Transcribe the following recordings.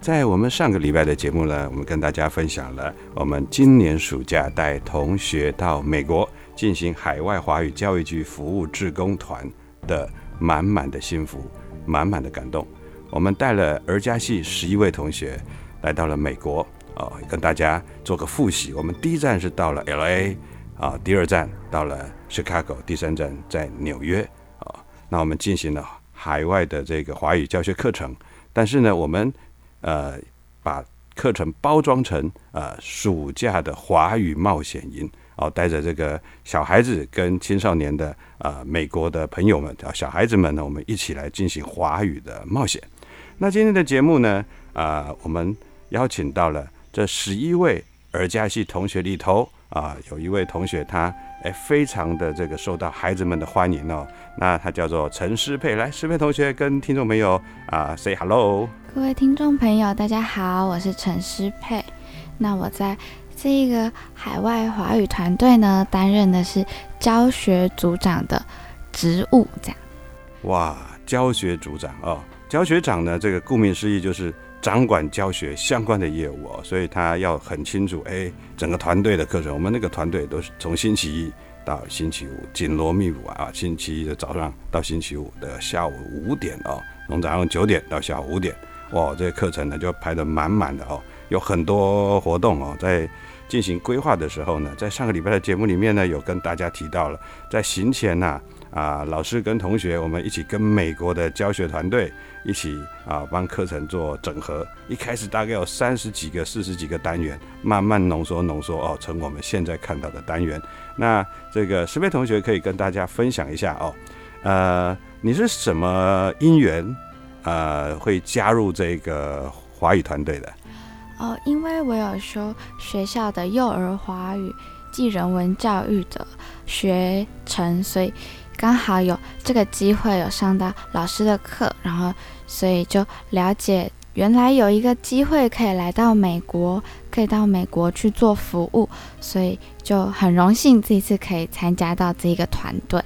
在我们上个礼拜的节目呢，我们跟大家分享了我们今年暑假带同学到美国进行海外华语教育局服务志工团的满满的幸福、满满的感动。我们带了儿家系十一位同学来到了美国啊，跟大家做个复习。我们第一站是到了 L.A. 啊，第二站到了 Chicago，第三站在纽约啊。那我们进行了海外的这个华语教学课程，但是呢，我们呃，把课程包装成呃暑假的华语冒险营哦，带着这个小孩子跟青少年的呃美国的朋友们啊，小孩子们呢，我们一起来进行华语的冒险。那今天的节目呢，啊，我们邀请到了这十一位儿家系同学里头啊，有一位同学他哎非常的这个受到孩子们的欢迎哦，那他叫做陈诗佩，来，诗佩同学跟听众朋友啊 say hello。各位听众朋友，大家好，我是陈诗佩。那我在这个海外华语团队呢，担任的是教学组长的职务，这样。哇，教学组长哦，教学长呢，这个顾名思义就是掌管教学相关的业务哦，所以他要很清楚，哎，整个团队的课程，我们那个团队都是从星期一到星期五紧锣密鼓啊，星期一的早上到星期五的下午五点哦，从早上九点到下午五点。哇，这个课程呢就排得满满的哦，有很多活动哦，在进行规划的时候呢，在上个礼拜的节目里面呢，有跟大家提到了，在行前呐，啊，啊老师跟同学我们一起跟美国的教学团队一起啊，帮课程做整合。一开始大概有三十几个、四十几个单元，慢慢浓缩浓缩哦，成我们现在看到的单元。那这个十位同学可以跟大家分享一下哦，呃，你是什么因缘？呃，会加入这个华语团队的哦，因为我有修学校的幼儿华语暨人文教育的学程，所以刚好有这个机会有上到老师的课，然后所以就了解原来有一个机会可以来到美国，可以到美国去做服务，所以就很荣幸这一次可以参加到这一个团队。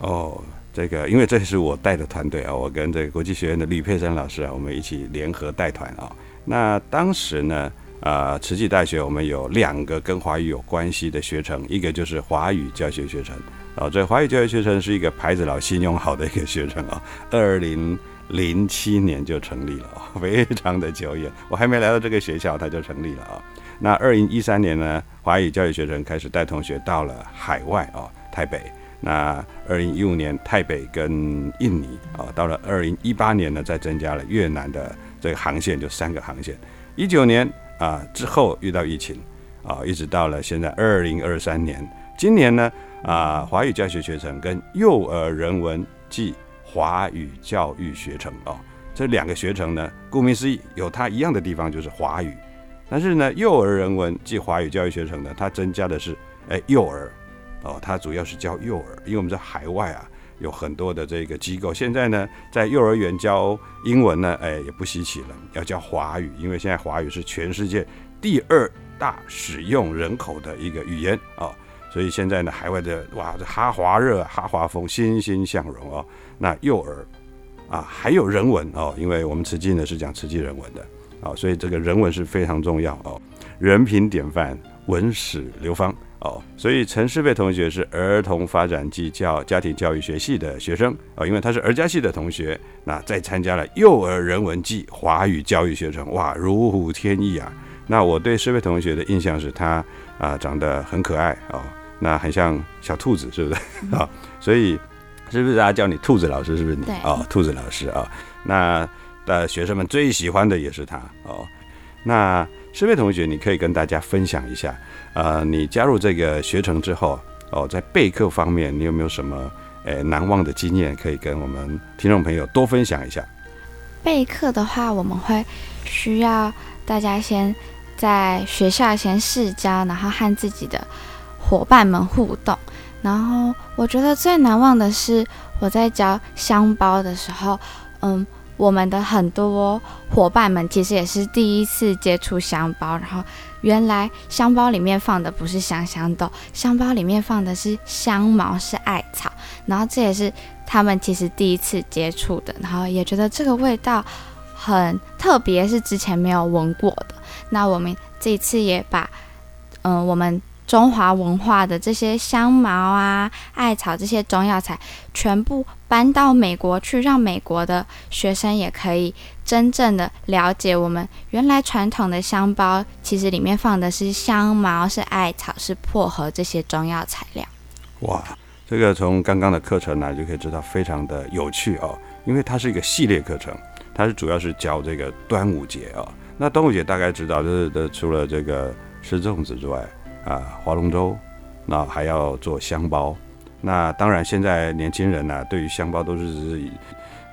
哦。这个，因为这是我带的团队啊，我跟这个国际学院的吕佩珊老师啊，我们一起联合带团啊。那当时呢，啊，慈济大学我们有两个跟华语有关系的学程，一个就是华语教学学程啊。这华语教育学程是一个牌子老、信用好的一个学程啊。二零零七年就成立了，非常的久远。我还没来到这个学校，它就成立了啊。那二零一三年呢，华语教育学程开始带同学到了海外啊，台北。那二零一五年，台北跟印尼啊，到了二零一八年呢，再增加了越南的这个航线，就三个航线。一九年啊之后遇到疫情啊，一直到了现在二零二三年，今年呢啊，华语教学学程跟幼儿人文暨华语教育学程啊，这两个学程呢，顾名思义，有它一样的地方就是华语，但是呢，幼儿人文暨华语教育学程呢，它增加的是哎幼儿。哦，它主要是教幼儿，因为我们在海外啊，有很多的这个机构。现在呢，在幼儿园教英文呢，哎，也不稀奇了，要教华语，因为现在华语是全世界第二大使用人口的一个语言啊。所以现在呢，海外的哇，这哈华热、哈华风欣欣向荣哦。那幼儿啊，还有人文哦，因为我们慈济呢是讲慈济人文的啊，所以这个人文是非常重要哦。人品典范，文史流芳哦。所以陈世佩同学是儿童发展暨教家庭教育学系的学生哦，因为他是儿家系的同学，那再参加了幼儿人文暨华语教育学程，哇，如虎添翼啊。那我对世佩同学的印象是他啊，长得很可爱哦。那很像小兔子，是不是 啊？所以是不是大家叫你兔子老师？是不是你哦，兔子老师啊？那的学生们最喜欢的也是他哦。那师妹同学，你可以跟大家分享一下，呃，你加入这个学程之后哦，在备课方面，你有没有什么诶难忘的经验可以跟我们听众朋友多分享一下？备课的话，我们会需要大家先在学校先试教，然后和自己的。伙伴们互动，然后我觉得最难忘的是我在教香包的时候，嗯，我们的很多伙伴们其实也是第一次接触香包，然后原来香包里面放的不是香香豆，香包里面放的是香茅，是艾草，然后这也是他们其实第一次接触的，然后也觉得这个味道很特别，是之前没有闻过的。那我们这一次也把，嗯，我们。中华文化的这些香茅啊、艾草这些中药材，全部搬到美国去，让美国的学生也可以真正的了解我们原来传统的香包，其实里面放的是香茅、是艾草、是薄荷这些中药材料。哇，这个从刚刚的课程呢就可以知道非常的有趣哦，因为它是一个系列课程，它是主要是教这个端午节哦。那端午节大概知道，就是除了这个吃粽子之外。啊，划龙舟，那还要做香包。那当然，现在年轻人呢，对于香包都是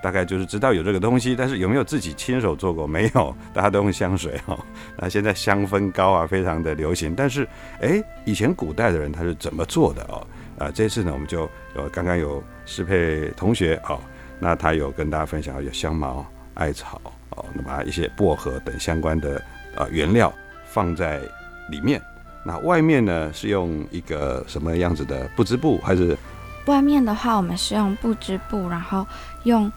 大概就是知道有这个东西，但是有没有自己亲手做过？没有，大家都用香水哈。那现在香氛膏啊，非常的流行。但是，哎，以前古代的人他是怎么做的哦？啊，这次呢，我们就有刚刚有适配同学哦，那他有跟大家分享有香茅、艾草哦，那么一些薄荷等相关的啊原料放在里面。那外面呢是用一个什么样子的不织布，还是？外面的话，我们是用不织布，然后用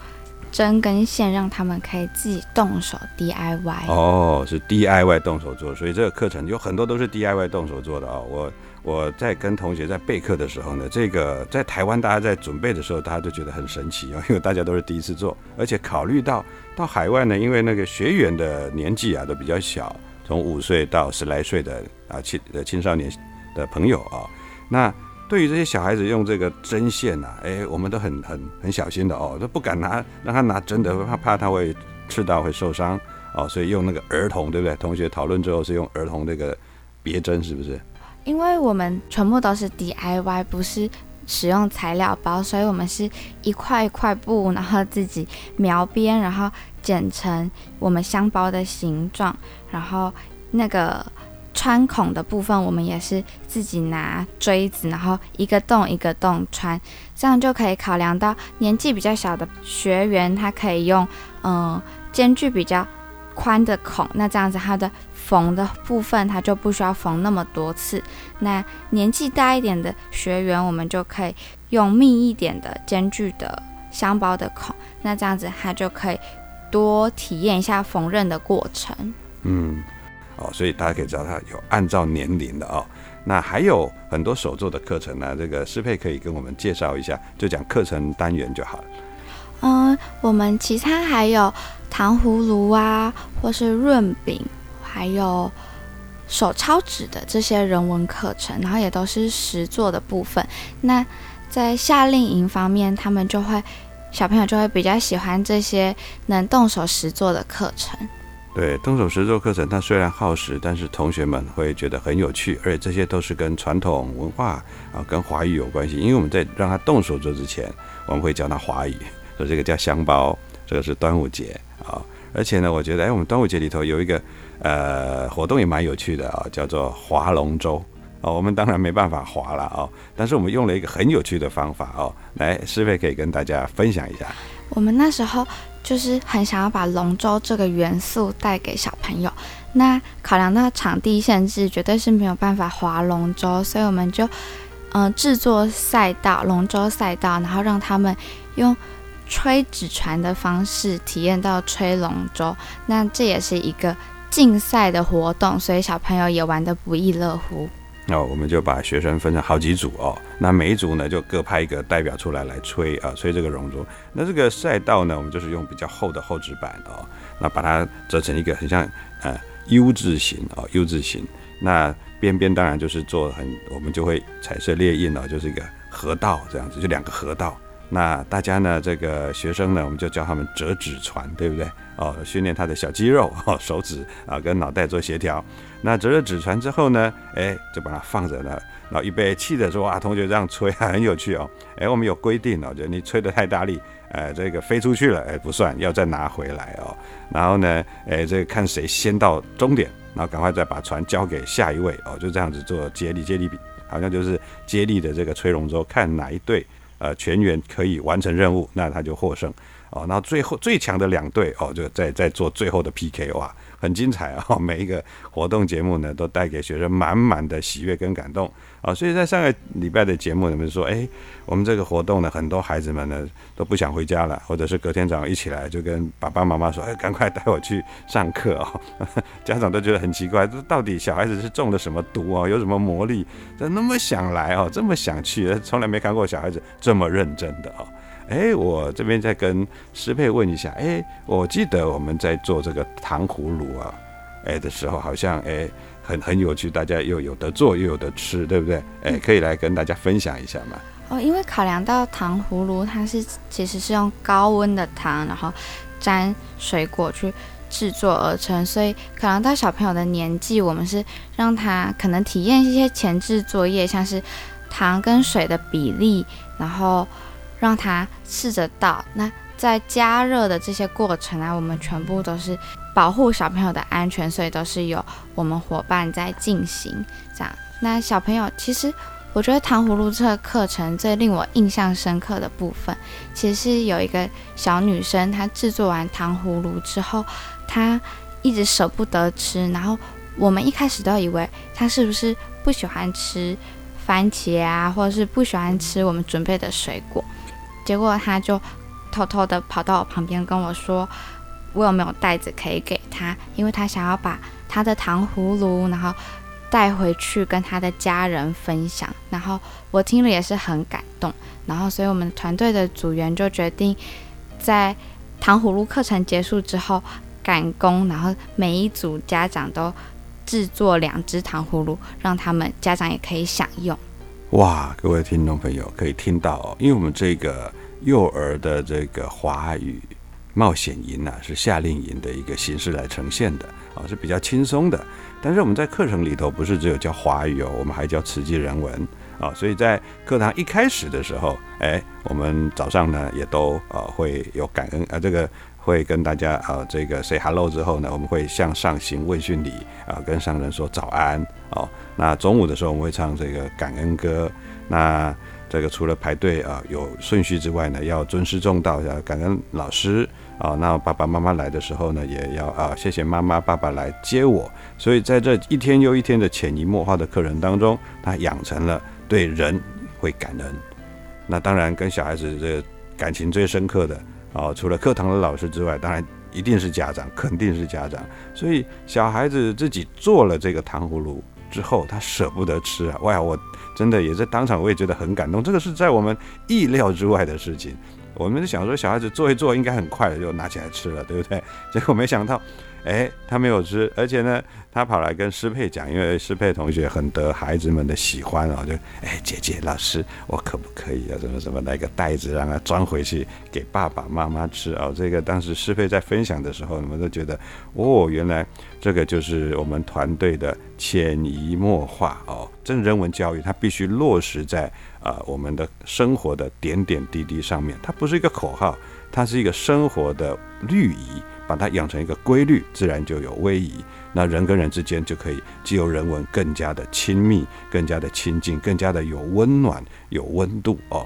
针跟线，让他们可以自己动手 DIY。哦，是 DIY 动手做，所以这个课程有很多都是 DIY 动手做的啊。我我在跟同学在备课的时候呢，这个在台湾大家在准备的时候，大家都觉得很神奇啊，因为大家都是第一次做，而且考虑到到海外呢，因为那个学员的年纪啊都比较小。从五岁到十来岁的啊青呃青少年的朋友啊，那对于这些小孩子用这个针线呐，哎，我们都很很很小心的哦，都不敢拿让他拿针的，怕怕他会刺到会受伤哦，所以用那个儿童，对不对？同学讨论之后是用儿童那个别针，是不是？因为我们全部都是 DIY，不是使用材料包，所以我们是一块一块布，然后自己描边，然后。剪成我们香包的形状，然后那个穿孔的部分，我们也是自己拿锥子，然后一个洞一个洞穿，这样就可以考量到年纪比较小的学员，他可以用嗯间距比较宽的孔，那这样子他的缝的部分他就不需要缝那么多次。那年纪大一点的学员，我们就可以用密一点的间距的香包的孔，那这样子他就可以。多体验一下缝纫的过程。嗯，哦，所以大家可以知道，它有按照年龄的哦。那还有很多手作的课程呢，这个适配可以跟我们介绍一下，就讲课程单元就好了。嗯，我们其他还有糖葫芦啊，或是润饼，还有手抄纸的这些人文课程，然后也都是实作的部分。那在夏令营方面，他们就会。小朋友就会比较喜欢这些能动手实做的课程。对，动手实做课程，它虽然耗时，但是同学们会觉得很有趣，而且这些都是跟传统文化啊、跟华语有关系。因为我们在让他动手做之前，我们会教他华语，说这个叫香包，这个是端午节啊。而且呢，我觉得，哎，我们端午节里头有一个呃活动也蛮有趣的啊，叫做划龙舟。哦，我们当然没办法滑了哦，但是我们用了一个很有趣的方法哦，来，师妹可以跟大家分享一下。我们那时候就是很想要把龙舟这个元素带给小朋友，那考量到场地限制，绝对是没有办法划龙舟，所以我们就嗯制作赛道龙舟赛道，然后让他们用吹纸船的方式体验到吹龙舟。那这也是一个竞赛的活动，所以小朋友也玩得不亦乐乎。哦，我们就把学生分成好几组哦，那每一组呢就各派一个代表出来来吹啊，吹这个龙舟。那这个赛道呢，我们就是用比较厚的厚纸板哦，那把它折成一个很像呃 U 字形哦，U 字形。那边边当然就是做很，我们就会彩色列印哦，就是一个河道这样子，就两个河道。那大家呢，这个学生呢，我们就教他们折纸船，对不对？哦，训练他的小肌肉哦，手指啊跟脑袋做协调。那折了纸船之后呢，哎，就把它放着了。然后预备气的时候啊，同学这样吹很有趣哦。哎，我们有规定哦，就你吹得太大力，哎，这个飞出去了，哎，不算，要再拿回来哦。然后呢，哎，这个看谁先到终点，然后赶快再把船交给下一位哦，就这样子做接力接力比，好像就是接力的这个吹龙舟，看哪一队呃全员可以完成任务，那他就获胜哦。然后最后最强的两队哦，就再再做最后的 PK 哇。很精彩啊！每一个活动节目呢，都带给学生满满的喜悦跟感动啊！所以在上个礼拜的节目，你们说，哎，我们这个活动呢，很多孩子们呢都不想回家了，或者是隔天早上一起来就跟爸爸妈妈说，哎，赶快带我去上课啊！家长都觉得很奇怪，这到底小孩子是中了什么毒啊？有什么魔力，那么想来哦，这么想去，从来没看过小孩子这么认真的啊！哎，我这边再跟师佩问一下，哎，我记得我们在做这个糖葫芦啊，哎的时候，好像哎很很有趣，大家又有得做又有得吃，对不对？哎，可以来跟大家分享一下吗？哦，因为考量到糖葫芦它是其实是用高温的糖，然后沾水果去制作而成，所以考量到小朋友的年纪，我们是让他可能体验一些前置作业，像是糖跟水的比例，然后。让他试着倒，那在加热的这些过程啊，我们全部都是保护小朋友的安全，所以都是有我们伙伴在进行。这样，那小朋友其实我觉得糖葫芦这个课程最令我印象深刻的部分，其实是有一个小女生，她制作完糖葫芦之后，她一直舍不得吃，然后我们一开始都以为她是不是不喜欢吃番茄啊，或者是不喜欢吃我们准备的水果。结果他就偷偷的跑到我旁边跟我说：“我有没有袋子可以给他？因为他想要把他的糖葫芦，然后带回去跟他的家人分享。”然后我听了也是很感动。然后，所以我们团队的组员就决定在糖葫芦课程结束之后赶工，然后每一组家长都制作两只糖葫芦，让他们家长也可以享用。哇，各位听众朋友可以听到哦，因为我们这个幼儿的这个华语冒险营呢，是夏令营的一个形式来呈现的啊，是比较轻松的。但是我们在课程里头不是只有教华语哦，我们还教词记人文啊，所以在课堂一开始的时候，哎，我们早上呢也都呃会有感恩啊这个。会跟大家啊，这个 say hello 之后呢，我们会向上行问讯礼啊，跟上人说早安哦。那中午的时候，我们会唱这个感恩歌。那这个除了排队啊有顺序之外呢，要尊师重道，要感恩老师啊。那爸爸妈妈来的时候呢，也要啊谢谢妈妈爸爸来接我。所以在这一天又一天的潜移默化的课程当中，他养成了对人会感恩。那当然跟小孩子这感情最深刻的。啊，除了课堂的老师之外，当然一定是家长，肯定是家长。所以小孩子自己做了这个糖葫芦之后，他舍不得吃啊！哇，我真的也在当场，我也觉得很感动。这个是在我们意料之外的事情。我们就想说，小孩子做一做，应该很快的就拿起来吃了，对不对？结果没想到。哎，他没有吃，而且呢，他跑来跟师佩讲，因为师佩同学很得孩子们的喜欢哦，就哎，姐姐老师，我可不可以啊？什么什么，来个袋子让他装回去给爸爸妈妈吃哦。这个当时师佩在分享的时候，你们都觉得哦，原来这个就是我们团队的潜移默化哦，真人文教育它必须落实在啊我们的生活的点点滴滴上面，它不是一个口号，它是一个生活的律仪。把它养成一个规律，自然就有威仪。那人跟人之间就可以既有人文，更加的亲密，更加的亲近，更加的有温暖、有温度哦。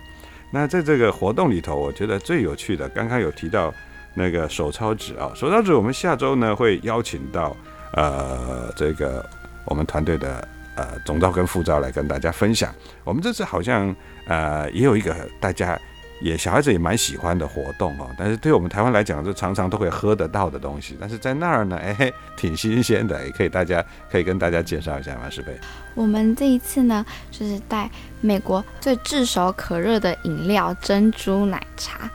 那在这个活动里头，我觉得最有趣的，刚刚有提到那个手抄纸啊，手抄纸，我们下周呢会邀请到呃这个我们团队的呃总招跟副招来跟大家分享。我们这次好像呃也有一个大家也小孩子也蛮喜欢的活动哦，但是对我们台湾来讲，就常常都会喝得到的东西，但是在那儿呢，哎，挺新鲜的，也可以大家可以跟大家介绍一下吗？石贝？我们这一次呢，就是带美国最炙手可热的饮料珍珠奶茶。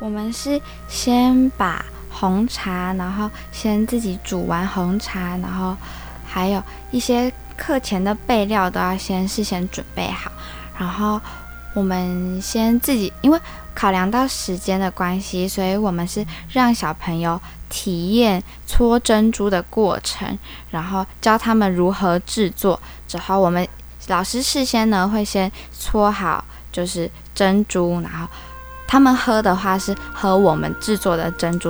我们是先把红茶，然后先自己煮完红茶，然后还有一些课前的备料都要先事先准备好。然后我们先自己，因为考量到时间的关系，所以我们是让小朋友体验搓珍珠的过程，然后教他们如何制作。之后我们老师事先呢会先搓好，就是珍珠，然后。他们喝的话是喝我们制作的珍珠，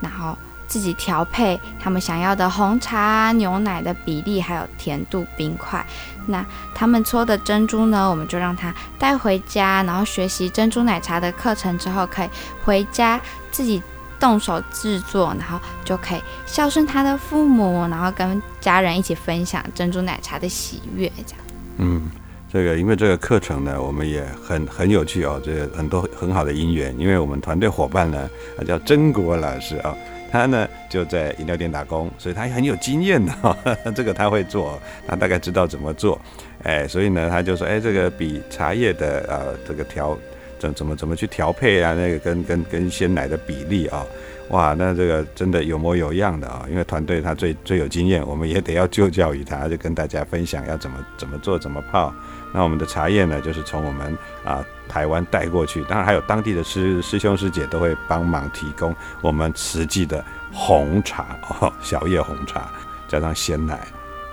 然后自己调配他们想要的红茶、牛奶的比例，还有甜度、冰块。那他们搓的珍珠呢，我们就让他带回家，然后学习珍珠奶茶的课程之后，可以回家自己动手制作，然后就可以孝顺他的父母，然后跟家人一起分享珍珠奶茶的喜悦，这样。嗯。这个因为这个课程呢，我们也很很有趣哦，这很多很好的因缘。因为我们团队伙伴呢，他叫曾国老师啊，他呢就在饮料店打工，所以他很有经验的，这个他会做，他大概知道怎么做，哎，所以呢他就说，哎，这个比茶叶的呃这个调怎怎么怎么去调配啊，那个跟跟跟鲜奶的比例啊。哇，那这个真的有模有样的啊！因为团队他最最有经验，我们也得要就教于他，就跟大家分享要怎么怎么做怎么泡。那我们的茶叶呢，就是从我们啊台湾带过去，当然还有当地的师师兄师姐都会帮忙提供我们实际的红茶哦，小叶红茶加上鲜奶。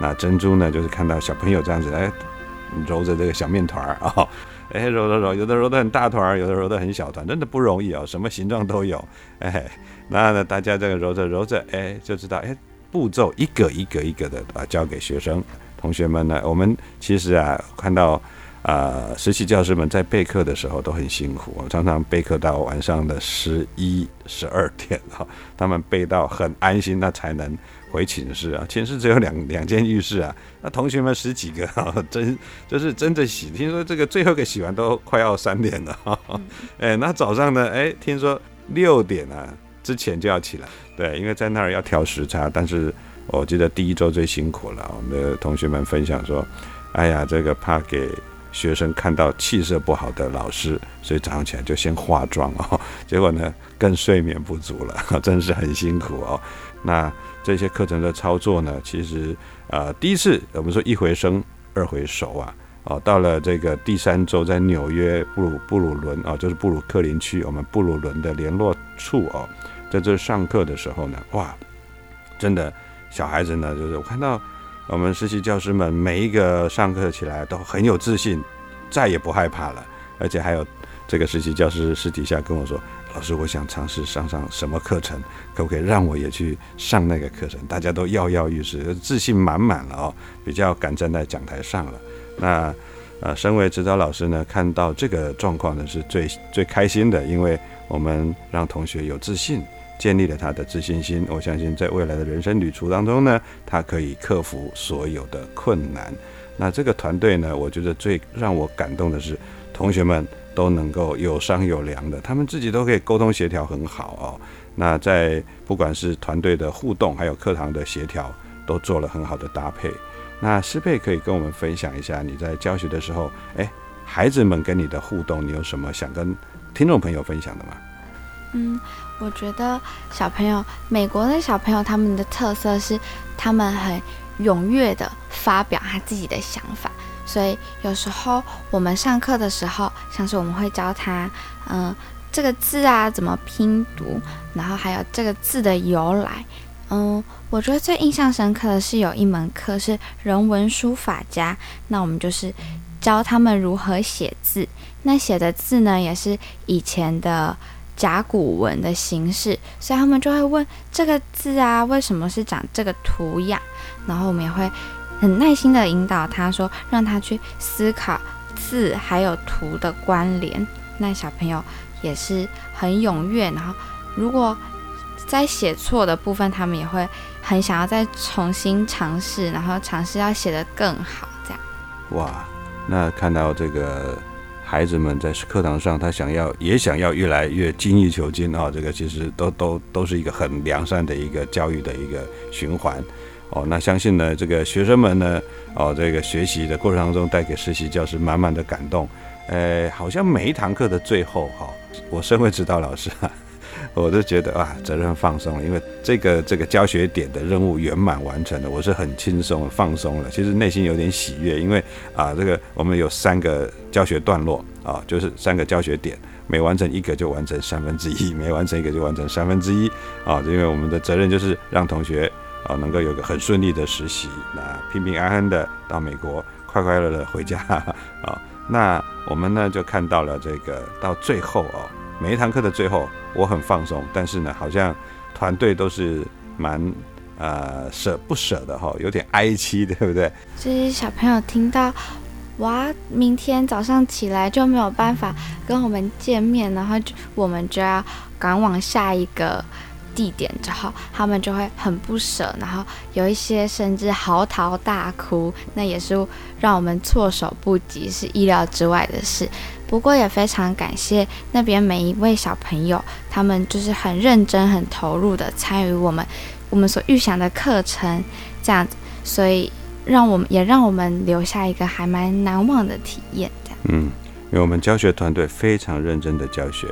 那珍珠呢，就是看到小朋友这样子来揉着这个小面团儿啊。哎，揉揉揉，有的揉的很大团，有的揉的很小团，真的不容易哦，什么形状都有。哎，那呢，大家这个揉着揉着，哎，就知道，哎，步骤一个一个一个的啊，交给学生同学们呢。我们其实啊，看到啊，实习教师们在备课的时候都很辛苦，常常备课到晚上的十一、十二点啊，他们备到很安心，那才能。回寝室啊，寝室只有两两间浴室啊，那同学们十几个啊，真就是真的洗。听说这个最后个洗完都快要三点了，哎，那早上呢，哎，听说六点啊之前就要起来，对，因为在那儿要调时差。但是我记得第一周最辛苦了，我们的同学们分享说，哎呀，这个怕给学生看到气色不好的老师，所以早上起来就先化妆哦，结果呢更睡眠不足了，真是很辛苦哦。那这些课程的操作呢，其实呃，第一次我们说一回生二回熟啊，哦，到了这个第三周，在纽约布鲁布鲁伦啊，就是布鲁克林区我们布鲁伦的联络处哦，在这上课的时候呢，哇，真的小孩子呢，就是我看到我们实习教师们每一个上课起来都很有自信，再也不害怕了，而且还有这个实习教师私底下跟我说。老师，我想尝试上上什么课程，可不可以让我也去上那个课程？大家都跃跃欲试，自信满满了哦，比较敢站在讲台上了。那呃，身为指导老师呢，看到这个状况呢，是最最开心的，因为我们让同学有自信，建立了他的自信心。我相信在未来的人生旅途当中呢，他可以克服所有的困难。那这个团队呢，我觉得最让我感动的是同学们。都能够有商有量的，他们自己都可以沟通协调很好哦。那在不管是团队的互动，还有课堂的协调，都做了很好的搭配。那师佩可以跟我们分享一下你在教学的时候，哎，孩子们跟你的互动，你有什么想跟听众朋友分享的吗？嗯，我觉得小朋友，美国的小朋友，他们的特色是他们很踊跃的发表他自己的想法。所以有时候我们上课的时候，像是我们会教他，嗯，这个字啊怎么拼读，然后还有这个字的由来。嗯，我觉得最印象深刻的是有一门课是人文书法家，那我们就是教他们如何写字。那写的字呢，也是以前的甲骨文的形式，所以他们就会问这个字啊为什么是长这个图样，然后我们也会。很耐心的引导他说，让他去思考字还有图的关联。那小朋友也是很踊跃。然后，如果在写错的部分，他们也会很想要再重新尝试，然后尝试要写得更好，这样。哇，那看到这个孩子们在课堂上，他想要也想要越来越精益求精啊，这个其实都都都是一个很良善的一个教育的一个循环哦。那相信呢，这个学生们呢，哦，这个学习的过程当中带给实习教师满满的感动。呃，好像每一堂课的最后哈，我身为指导老师啊。我都觉得啊，责任放松了，因为这个这个教学点的任务圆满完成了，我是很轻松放松了。其实内心有点喜悦，因为啊，这个我们有三个教学段落啊，就是三个教学点，每完成一个就完成三分之一，每完成一个就完成三分之一啊。因为我们的责任就是让同学啊能够有个很顺利的实习，那平平安安的到美国，快快乐乐回家 啊。那我们呢就看到了这个到最后哦。每一堂课的最后，我很放松，但是呢，好像团队都是蛮呃舍不舍的哈，有点哀戚，对不对？这些小朋友听到，哇，明天早上起来就没有办法跟我们见面，然后就我们就要赶往下一个地点之后，他们就会很不舍，然后有一些甚至嚎啕大哭，那也是让我们措手不及，是意料之外的事。不过也非常感谢那边每一位小朋友，他们就是很认真、很投入的参与我们我们所预想的课程，这样子，所以让我们也让我们留下一个还蛮难忘的体验。这样，嗯，因为我们教学团队非常认真的教学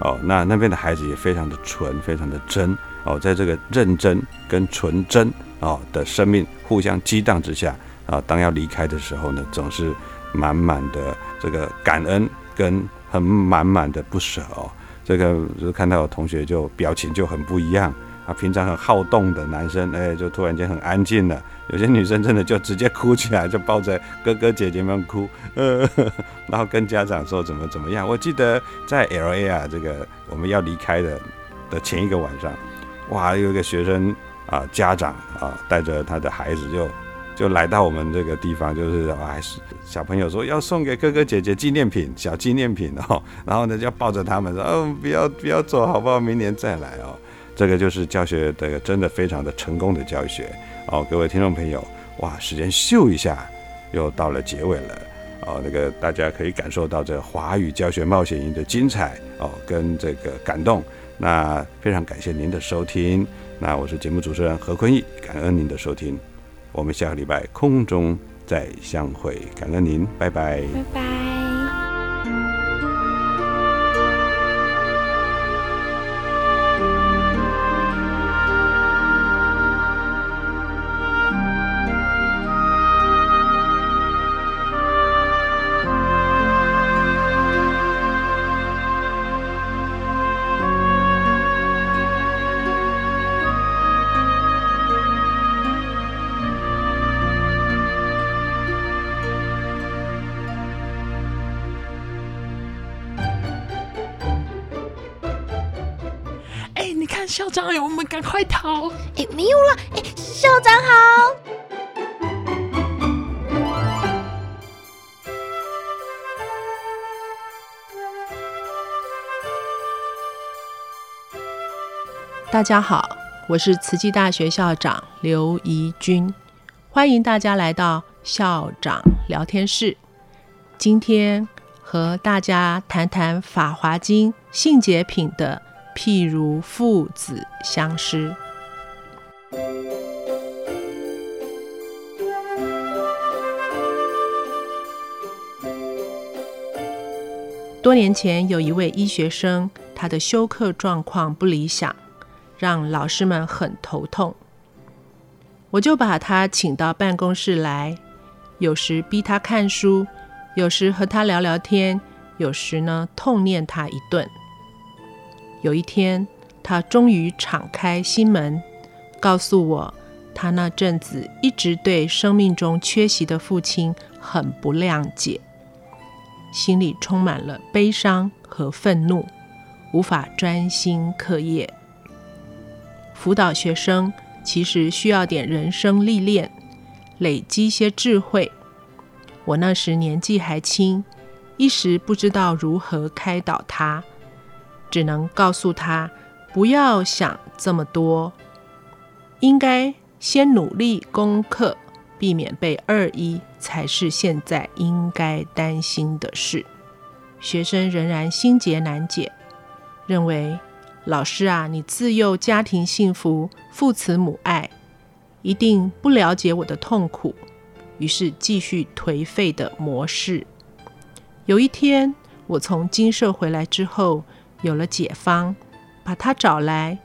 哦，那那边的孩子也非常的纯、非常的真哦，在这个认真跟纯真哦的生命互相激荡之下啊，当要离开的时候呢，总是满满的这个感恩。跟很满满的不舍哦，这个就是看到有同学就表情就很不一样啊，平常很好动的男生，哎，就突然间很安静了。有些女生真的就直接哭起来，就抱着哥哥姐姐们哭，呃，然后跟家长说怎么怎么样。我记得在 L A 啊，这个我们要离开的的前一个晚上，哇，有一个学生啊，家长啊，带着他的孩子就。就来到我们这个地方，就是还是小朋友说要送给哥哥姐姐纪念品，小纪念品哦。然后呢，就抱着他们说：“哦，不要不要走，好不好？明年再来哦。”这个就是教学的真的非常的成功的教学哦。各位听众朋友，哇，时间咻一下又到了结尾了哦。那个大家可以感受到这华语教学冒险营的精彩哦，跟这个感动。那非常感谢您的收听。那我是节目主持人何坤义，感恩您的收听。我们下个礼拜空中再相会，感恩您，拜拜，拜拜。校长，我们赶快逃！哎，没有了！哎，校长好。大家好，我是慈济大学校长刘怡君，欢迎大家来到校长聊天室。今天和大家谈谈《法华经》性解品的。譬如父子相失。多年前，有一位医学生，他的休克状况不理想，让老师们很头痛。我就把他请到办公室来，有时逼他看书，有时和他聊聊天，有时呢痛念他一顿。有一天，他终于敞开心门，告诉我，他那阵子一直对生命中缺席的父亲很不谅解，心里充满了悲伤和愤怒，无法专心课业。辅导学生其实需要点人生历练，累积些智慧。我那时年纪还轻，一时不知道如何开导他。只能告诉他，不要想这么多，应该先努力功课，避免被二一，才是现在应该担心的事。学生仍然心结难解，认为老师啊，你自幼家庭幸福，父慈母爱，一定不了解我的痛苦，于是继续颓废的模式。有一天，我从金社回来之后，有了解方，把他找来，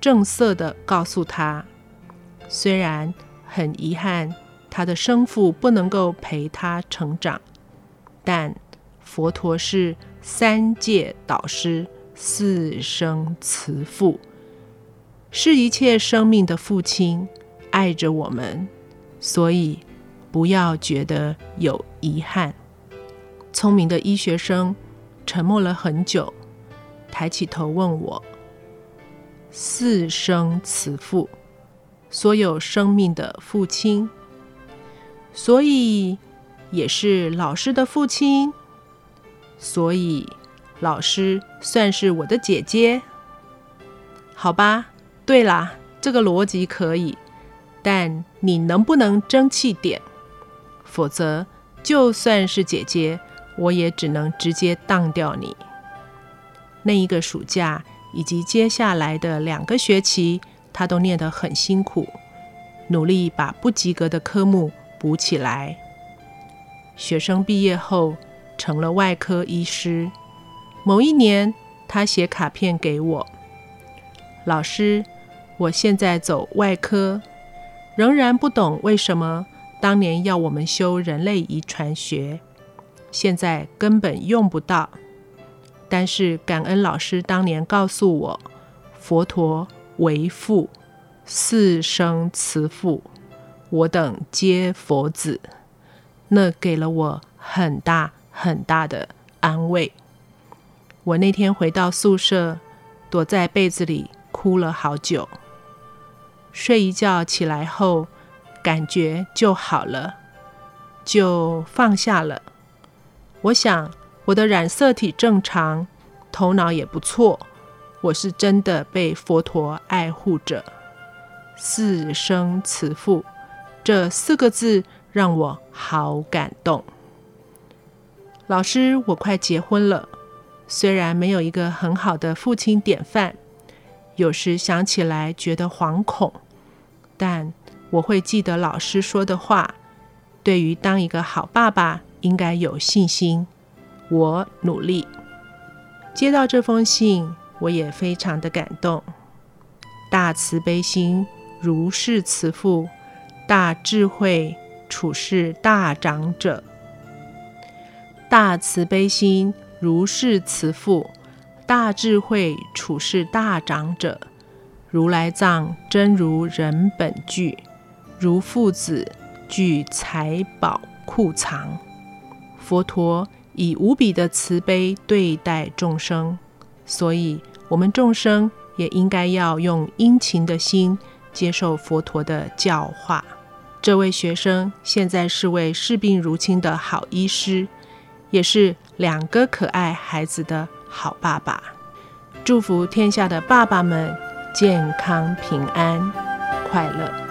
正色的告诉他，虽然很遗憾他的生父不能够陪他成长，但。佛陀是三界导师，四生慈父，是一切生命的父亲，爱着我们，所以不要觉得有遗憾。聪明的医学生沉默了很久，抬起头问我：“四生慈父，所有生命的父亲，所以也是老师的父亲。”所以，老师算是我的姐姐，好吧？对啦，这个逻辑可以，但你能不能争气点？否则，就算是姐姐，我也只能直接当掉你。那一个暑假以及接下来的两个学期，他都念得很辛苦，努力把不及格的科目补起来。学生毕业后。成了外科医师。某一年，他写卡片给我：“老师，我现在走外科，仍然不懂为什么当年要我们修人类遗传学，现在根本用不到。但是感恩老师当年告诉我，佛陀为父，四生慈父，我等皆佛子，那给了我很大。”很大的安慰。我那天回到宿舍，躲在被子里哭了好久。睡一觉起来后，感觉就好了，就放下了。我想我的染色体正常，头脑也不错，我是真的被佛陀爱护着。四生慈父这四个字让我好感动。老师，我快结婚了。虽然没有一个很好的父亲典范，有时想起来觉得惶恐，但我会记得老师说的话：对于当一个好爸爸，应该有信心。我努力。接到这封信，我也非常的感动。大慈悲心，如是慈父；大智慧，处事大长者。大慈悲心，如是慈父；大智慧，处事大长者。如来藏真如人本具，如父子具财宝库藏。佛陀以无比的慈悲对待众生，所以我们众生也应该要用殷勤的心接受佛陀的教化。这位学生现在是位视病如亲的好医师。也是两个可爱孩子的好爸爸，祝福天下的爸爸们健康平安快乐。